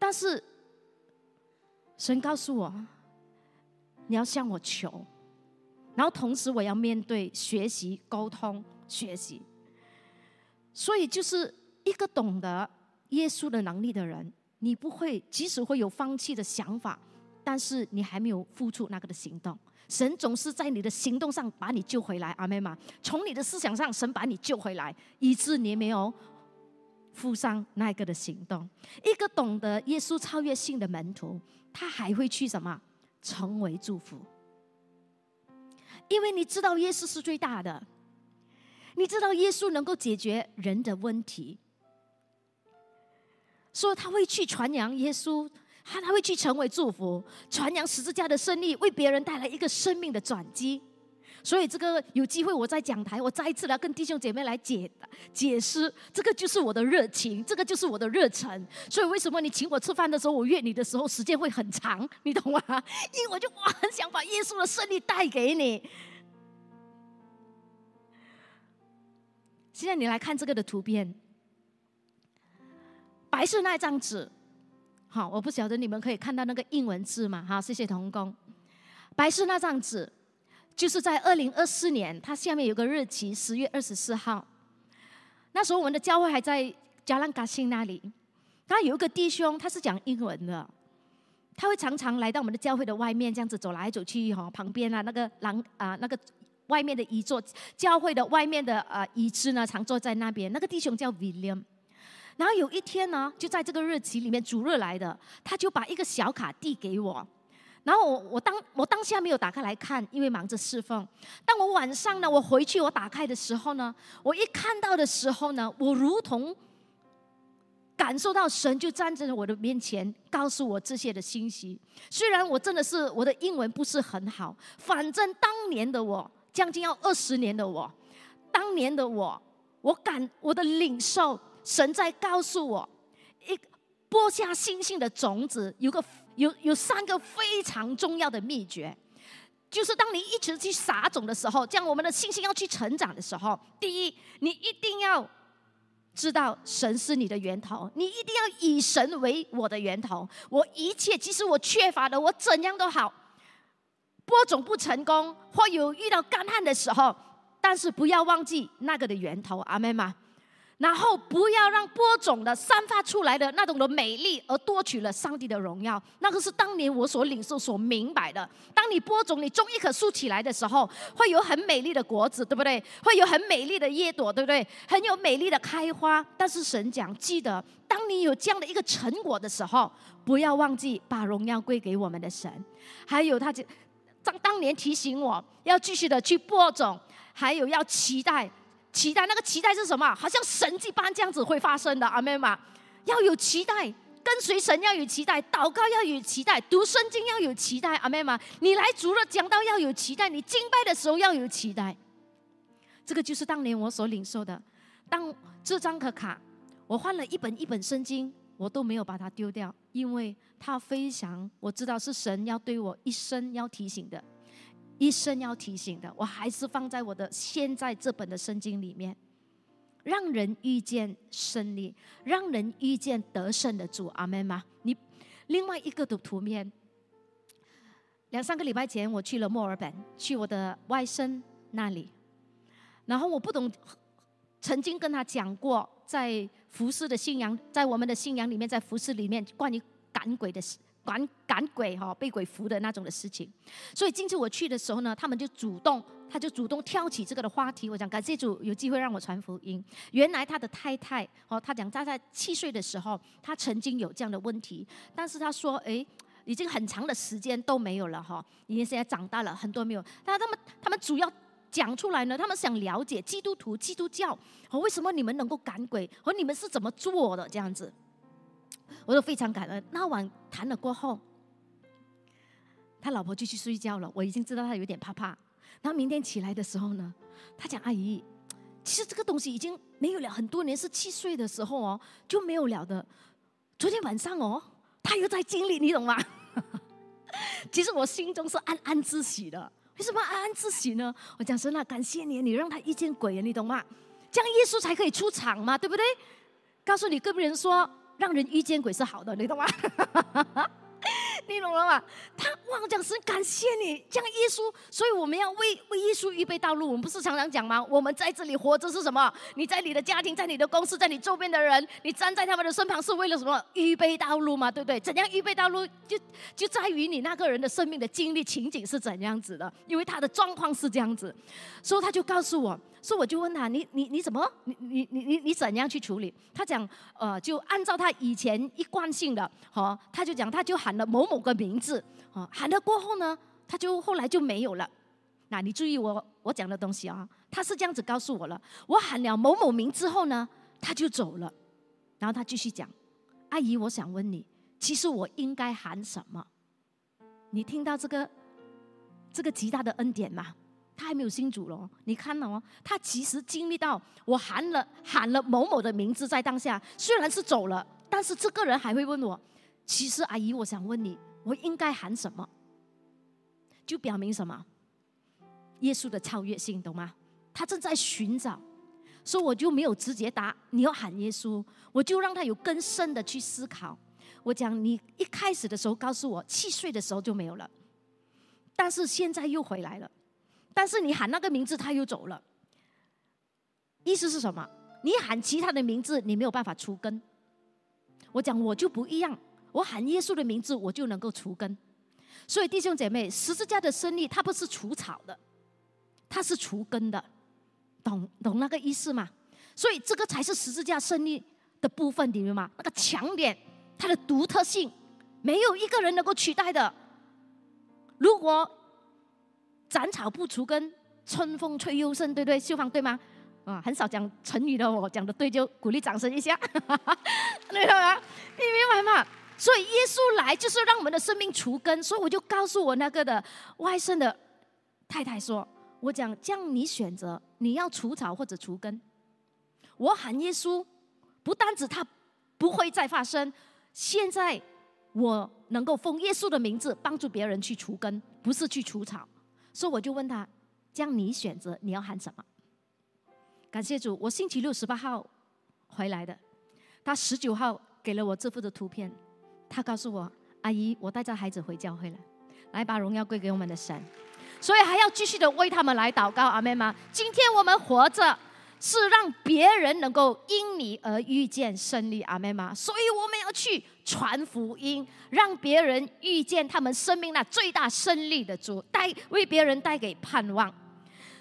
但是神告诉我，你要向我求，然后同时我要面对学习、沟通、学习。所以就是一个懂得耶稣的能力的人，你不会即使会有放弃的想法，但是你还没有付出那个的行动。神总是在你的行动上把你救回来，阿妹嘛。从你的思想上，神把你救回来，以致你没有付上那个的行动。一个懂得耶稣超越性的门徒，他还会去什么？成为祝福，因为你知道耶稣是最大的。你知道耶稣能够解决人的问题，所以他会去传扬耶稣，他他会去成为祝福，传扬十字架的胜利，为别人带来一个生命的转机。所以这个有机会我在讲台，我再一次来跟弟兄姐妹来解解释，这个就是我的热情，这个就是我的热忱。所以为什么你请我吃饭的时候，我约你的时候时间会很长，你懂吗？因为我就我很想把耶稣的胜利带给你。现在你来看这个的图片，白色那张纸，好，我不晓得你们可以看到那个英文字吗？好，谢谢童工。白色那张纸，就是在二零二四年，它下面有个日期，十月二十四号。那时候我们的教会还在加兰嘎辛那里，他有一个弟兄，他是讲英文的，他会常常来到我们的教会的外面，这样子走来走去，哈，旁边啊那个廊啊那个。外面的一座教会的外面的呃椅子呢，常坐在那边。那个弟兄叫 William，然后有一天呢，就在这个日期里面，主日来的，他就把一个小卡递给我。然后我我当我当下没有打开来看，因为忙着侍奉。当我晚上呢，我回去我打开的时候呢，我一看到的时候呢，我如同感受到神就站在我的面前，告诉我这些的信息。虽然我真的是我的英文不是很好，反正当年的我。将近要二十年的我，当年的我，我感我的领受，神在告诉我，一播下星星的种子，有个有有三个非常重要的秘诀，就是当你一直去撒种的时候，这样我们的信心要去成长的时候，第一，你一定要知道神是你的源头，你一定要以神为我的源头，我一切即使我缺乏的，我怎样都好。播种不成功，或有遇到干旱的时候，但是不要忘记那个的源头，阿妹吗？然后不要让播种的散发出来的那种的美丽，而夺取了上帝的荣耀。那个是当年我所领受、所明白的。当你播种，你种一棵树起来的时候，会有很美丽的果子，对不对？会有很美丽的叶朵，对不对？很有美丽的开花。但是神讲，记得，当你有这样的一个成果的时候，不要忘记把荣耀归给我们的神。还有他就。当当年提醒我要继续的去播种，还有要期待，期待那个期待是什么？好像神迹般这样子会发生的，阿妹嘛，要有期待，跟随神要有期待，祷告要有期待，读圣经要有期待，阿妹嘛，你来主了讲道要有期待，你敬拜的时候要有期待。这个就是当年我所领受的。当这张可卡，我换了一本一本圣经。我都没有把它丢掉，因为它非常，我知道是神要对我一生要提醒的，一生要提醒的，我还是放在我的现在这本的圣经里面，让人遇见胜利，让人遇见得胜的主，阿门吗？你另外一个的图片，两三个礼拜前我去了墨尔本，去我的外甥那里，然后我不懂，曾经跟他讲过在。服饰的信仰，在我们的信仰里面，在服饰里面，关于赶鬼的事赶赶鬼哈，被鬼附的那种的事情。所以今次我去的时候呢，他们就主动，他就主动挑起这个的话题。我讲感谢主有机会让我传福音。原来他的太太哦，他讲他在七岁的时候，他曾经有这样的问题，但是他说，哎，已经很长的时间都没有了哈，因为现在长大了很多没有。但他们他们主要讲出来呢，他们想了解基督徒基督教哦，为什么你们能够赶鬼，和你们是怎么做的这样子。我都非常感恩。那晚谈了过后，他老婆就去睡觉了。我已经知道他有点怕怕。然后明天起来的时候呢，他讲：“阿姨，其实这个东西已经没有了很多年，是七岁的时候哦就没有了的。昨天晚上哦，他又在经历，你懂吗？<laughs> 其实我心中是暗暗自喜的。为什么暗暗自喜呢？我讲神啊，感谢你，你让他遇见鬼，你懂吗？这样耶稣才可以出场嘛，对不对？告诉你隔壁人说。”让人遇见鬼是好的，你懂吗？<laughs> 你懂了吗？他忘讲是感谢你，这样耶稣，所以我们要为为耶稣预备道路。我们不是常常讲吗？我们在这里活着是什么？你在你的家庭，在你的公司，在你周边的人，你站在他们的身旁是为了什么？预备道路吗？对不对？怎样预备道路？就就在于你那个人的生命的经历情景是怎样子的，因为他的状况是这样子，所以他就告诉我。所以我就问他：你你你怎么？你你你你你怎样去处理？他讲：呃，就按照他以前一贯性的，哦，他就讲，他就喊了某某个名字，哦，喊了过后呢，他就后来就没有了。那你注意我我讲的东西啊，他是这样子告诉我了。我喊了某某名之后呢，他就走了。然后他继续讲：阿姨，我想问你，其实我应该喊什么？你听到这个这个极大的恩典吗？他还没有信主咯，你看哦，他其实经历到我喊了喊了某某的名字在当下，虽然是走了，但是这个人还会问我，其实阿姨，我想问你，我应该喊什么？就表明什么？耶稣的超越性，懂吗？他正在寻找，所以我就没有直接答你要喊耶稣，我就让他有更深的去思考。我讲你一开始的时候告诉我七岁的时候就没有了，但是现在又回来了。但是你喊那个名字，他又走了。意思是什么？你喊其他的名字，你没有办法除根。我讲我就不一样，我喊耶稣的名字，我就能够除根。所以弟兄姐妹，十字架的胜利，它不是除草的，它是除根的，懂懂那个意思吗？所以这个才是十字架胜利的部分，你明白吗？那个强点，它的独特性，没有一个人能够取代的。如果斩草不除根，春风吹又生，对不对？秀芳对吗？啊，很少讲成语的，我讲的对，就鼓励掌声一下，明白吗？你明白吗？所以耶稣来就是让我们的生命除根，所以我就告诉我那个的外甥的太太说：“我讲这样，你选择你要除草或者除根。我喊耶稣，不单指他不会再发生，现在我能够奉耶稣的名字帮助别人去除根，不是去除草。”所以我就问他：“这样你选择你要喊什么？”感谢主，我星期六十八号回来的，他十九号给了我这幅的图片，他告诉我：“阿姨，我带着孩子回教会了，来把荣耀归给我们的神。”所以还要继续的为他们来祷告，阿妹吗？今天我们活着。是让别人能够因你而遇见胜利，阿妹吗？所以我们要去传福音，让别人遇见他们生命那最大胜利的主，带为别人带给盼望。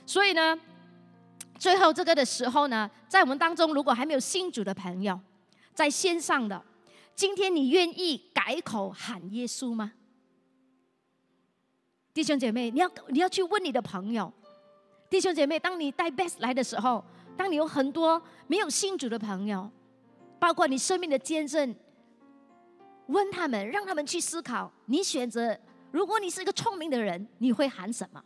所以呢，最后这个的时候呢，在我们当中，如果还没有信主的朋友，在线上的，今天你愿意改口喊耶稣吗？弟兄姐妹，你要你要去问你的朋友，弟兄姐妹，当你带 best 来的时候。当你有很多没有信主的朋友，包括你生命的见证，问他们，让他们去思考。你选择，如果你是一个聪明的人，你会喊什么？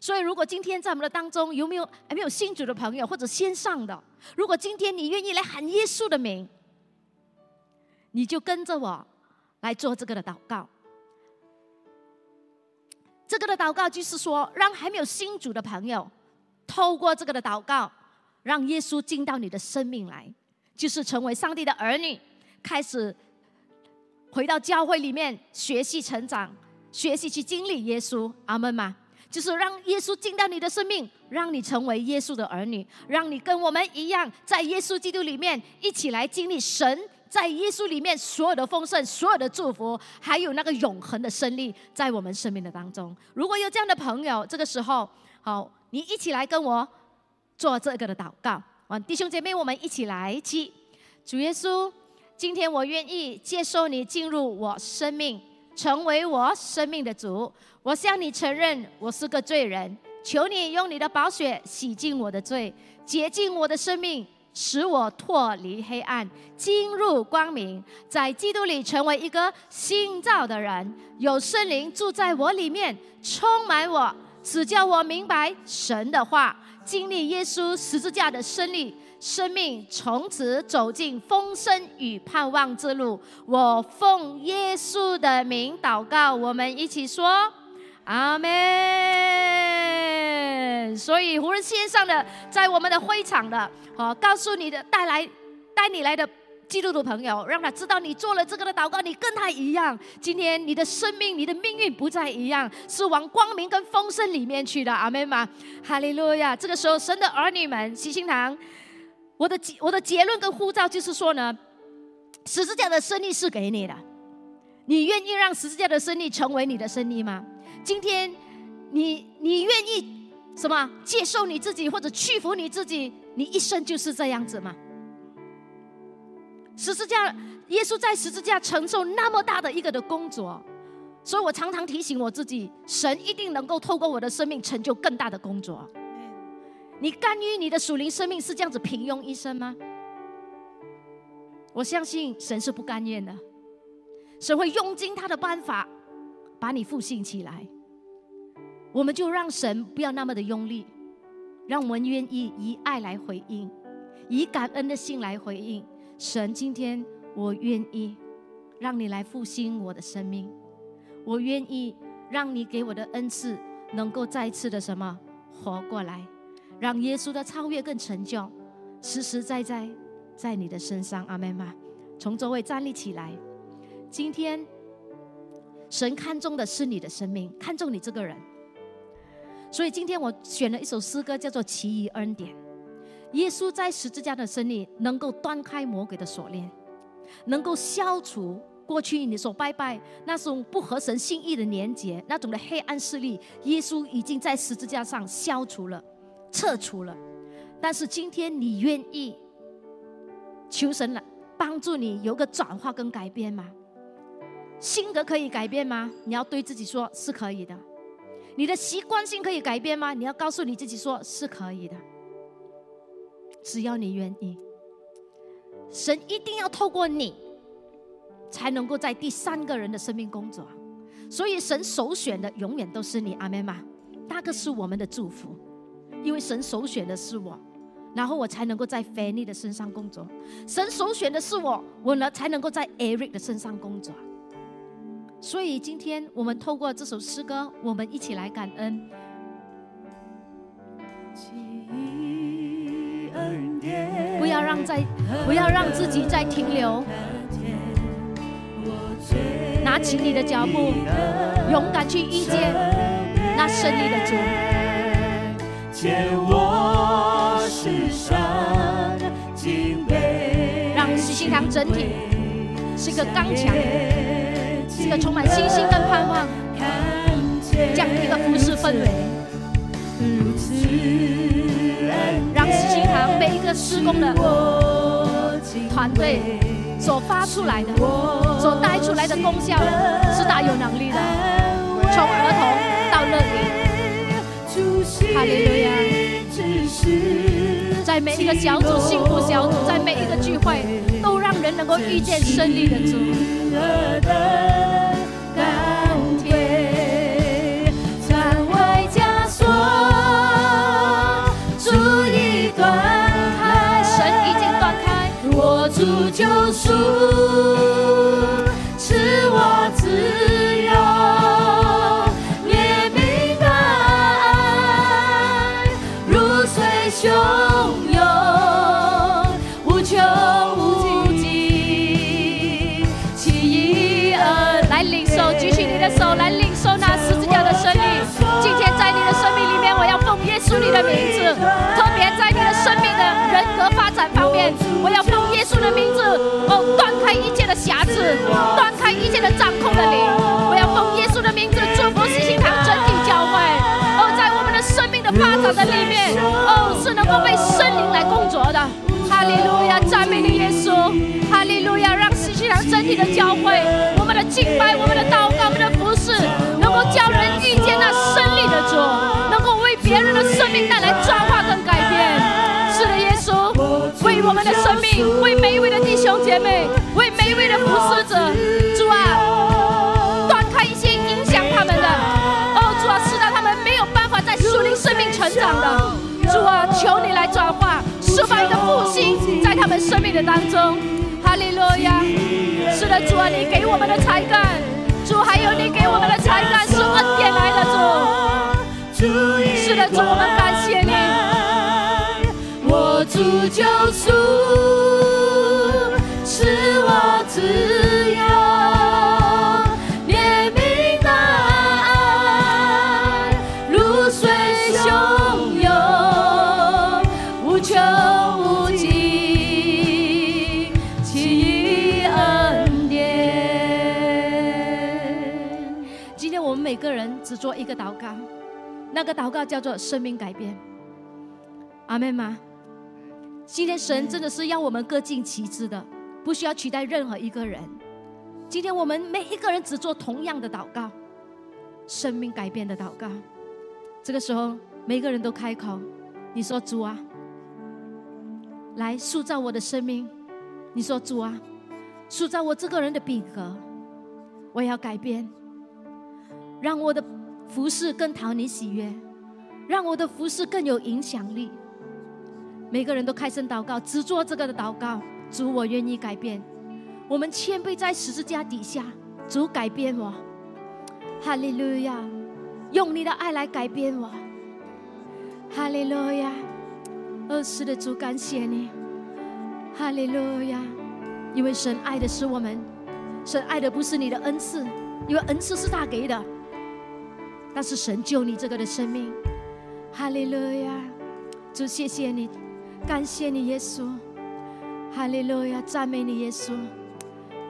所以，如果今天在我们的当中有没有还没有信主的朋友，或者线上的，如果今天你愿意来喊耶稣的名，你就跟着我来做这个的祷告。这个的祷告就是说，让还没有信主的朋友，透过这个的祷告。让耶稣进到你的生命来，就是成为上帝的儿女，开始回到教会里面学习成长，学习去经历耶稣。阿门吗？就是让耶稣进到你的生命，让你成为耶稣的儿女，让你跟我们一样，在耶稣基督里面一起来经历神在耶稣里面所有的丰盛、所有的祝福，还有那个永恒的胜利，在我们生命的当中。如果有这样的朋友，这个时候，好，你一起来跟我做这个的祷告。啊，弟兄姐妹，我们一起来记。主耶稣，今天我愿意接受你进入我生命，成为我生命的主。我向你承认，我是个罪人。求你用你的宝血洗净我的罪，洁净我的生命，使我脱离黑暗，进入光明，在基督里成为一个新造的人。有圣灵住在我里面，充满我，只叫我明白神的话，经历耶稣十字架的胜利，生命从此走进丰盛与盼望之路。我奉耶稣的名祷告，我们一起说。阿门。所以，无论线上的，在我们的会场的，好，告诉你的带来带你来的基督徒朋友，让他知道你做了这个的祷告，你跟他一样。今天你的生命、你的命运不再一样，是往光明跟丰盛里面去的。阿门吗？哈利路亚。这个时候，神的儿女们，喜心堂，我的结我的结论跟呼召就是说呢，十字架的胜利是给你的，你愿意让十字架的胜利成为你的胜利吗？今天，你你愿意什么接受你自己，或者屈服你自己？你一生就是这样子吗？十字架，耶稣在十字架承受那么大的一个的工作，所以我常常提醒我自己：神一定能够透过我的生命成就更大的工作。你甘于你的属灵生命是这样子平庸一生吗？我相信神是不甘愿的，神会用尽他的办法。把你复兴起来，我们就让神不要那么的用力，让我们愿意以爱来回应，以感恩的心来回应神。今天我愿意让你来复兴我的生命，我愿意让你给我的恩赐能够再次的什么活过来，让耶稣的超越更成就，实实在在在你的身上。阿门吗？从座位站立起来，今天。神看重的是你的生命，看重你这个人。所以今天我选了一首诗歌，叫做《奇异恩典》。耶稣在十字架的胜利，能够断开魔鬼的锁链，能够消除过去你所拜拜那种不合神心意的年节，那种的黑暗势力。耶稣已经在十字架上消除了、撤除了。但是今天你愿意求神来帮助你有个转化跟改变吗？性格可以改变吗？你要对自己说是可以的。你的习惯性可以改变吗？你要告诉你自己说是可以的。只要你愿意，神一定要透过你，才能够在第三个人的生命工作。所以神首选的永远都是你，阿妹吗？那个是我们的祝福，因为神首选的是我，然后我才能够在 Fanny 的身上工作。神首选的是我，我呢才能够在 Eric 的身上工作。所以今天我们透过这首诗歌，我们一起来感恩。不要让在，不要让自己再停留。拿起你的脚步，勇敢去遇见那胜利的主。让喜心堂整体是一个刚强。一个充满信心跟盼望，这样一个服饰氛围，让喜心堂每一个施工的团队所发出来的、所带出来的功效是大有能力的，哈利路亚，在每一个小组、幸福小组，在每一个聚会，都让人能够遇见胜利的主。救赎，这里，我要奉耶稣的名字，祝福西心堂整体教会。哦，在我们的生命的发展的里面，哦，是能够被圣灵来工作的。哈利路亚，赞美你，耶稣。哈利路亚，让西西堂整体的教会，我们的敬拜，我们的祷告，我们的服饰，能够叫人遇见那胜灵的主，能够为别人的生命带来转化跟改变。是的，耶稣，为我们的生命，为每一位的弟兄姐妹，为每一位的服侍者。主啊。成长的，主啊，求你来转化。释放你的复兴在他们生命的当中，哈利路亚！是的，主啊，你给我们的才干，主还有你给我们的才干是恩典来的，主。是的，主，我们感谢你。我主救赎，是我自只一个祷告，那个祷告叫做生命改变。阿妹吗？今天神真的是要我们各尽其职的，不需要取代任何一个人。今天我们每一个人只做同样的祷告，生命改变的祷告。这个时候，每个人都开口，你说主啊，来塑造我的生命。你说主啊，塑造我这个人的品格，我要改变，让我的。服饰更讨你喜悦，让我的服饰更有影响力。每个人都开声祷告，只做这个的祷告。主，我愿意改变。我们谦卑在十字架底下，主改变我。哈利路亚，用你的爱来改变我。哈利路亚，二世的主，感谢你。哈利路亚，因为神爱的是我们，神爱的不是你的恩赐，因为恩赐是他给的。但是神救你这个的生命，哈利路亚！主谢谢你，感谢你耶稣，哈利路亚！赞美你耶稣，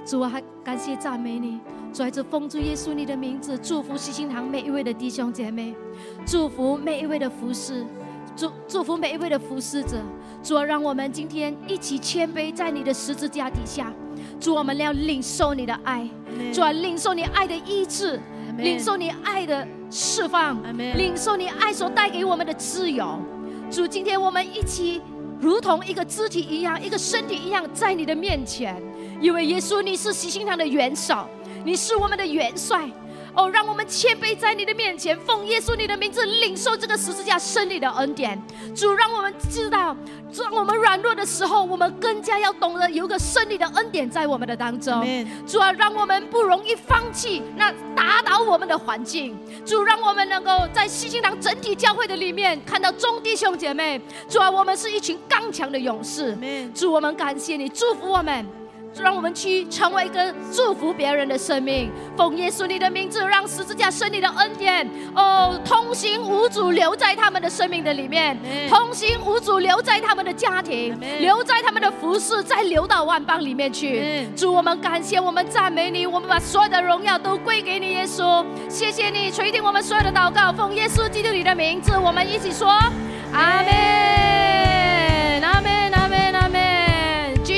主啊，还感谢赞美你，主啊这奉主耶稣你的名字，祝福西心堂每一位的弟兄姐妹，祝福每一位的服侍，祝祝福每一位的服侍者。主啊，让我们今天一起谦卑在你的十字架底下，主我们要领受你的爱，主啊，领受你爱的医治。领受你爱的释放，领受你爱所带给我们的自由。主，今天我们一起如同一个肢体一样，一个身体一样，在你的面前，因为耶稣你是喜心堂的元首，你是我们的元帅。哦，让我们谦卑在你的面前，奉耶稣你的名字领受这个十字架胜利的恩典。主，让我们知道，当我们软弱的时候，我们更加要懂得有个胜利的恩典在我们的当中。主啊，让我们不容易放弃那打倒我们的环境。主，让我们能够在西新堂整体教会的里面看到众弟兄姐妹。主啊，我们是一群刚强的勇士。主，我们感谢你，祝福我们。让我们去成为一个祝福别人的生命，奉耶稣你的名字，让十字架胜利的恩典。哦，通行无阻留在他们的生命的里面，通行无阻留在他们的家庭，留在他们的服饰，再流到万邦里面去。主，我们感谢，我们赞美你，我们把所有的荣耀都归给你，耶稣。谢谢你垂听我们所有的祷告，奉耶稣基督你的名字，我们一起说阿门，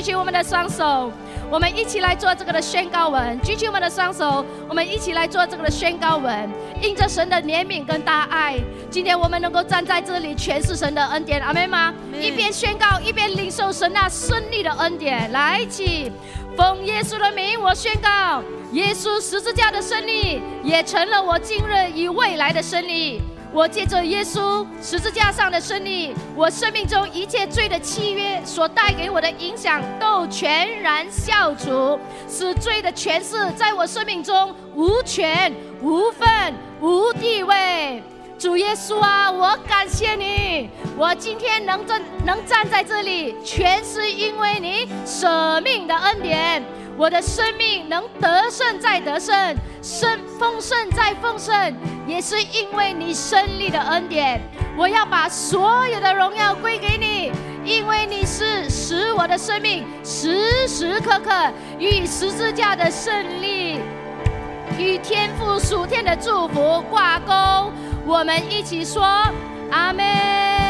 起我们的双手。我们一起来做这个的宣告文，举起我们的双手，我们一起来做这个的宣告文。因着神的怜悯跟大爱，今天我们能够站在这里，全是神的恩典，阿妹吗？一边宣告，一边领受神那胜利的恩典。来一起，奉耶稣的名，我宣告，耶稣十字架的胜利，也成了我今日与未来的胜利。我借着耶稣十字架上的胜利，我生命中一切罪的契约所带给我的影响都全然消除，使罪的权势在我生命中无权、无份、无地位。主耶稣啊，我感谢你，我今天能站能站在这里，全是因为你舍命的恩典。我的生命能得胜再得胜，胜丰盛再丰盛，也是因为你胜利的恩典。我要把所有的荣耀归给你，因为你是使我的生命时时刻刻与十字架的胜利、与天父属天的祝福挂钩。我们一起说阿门。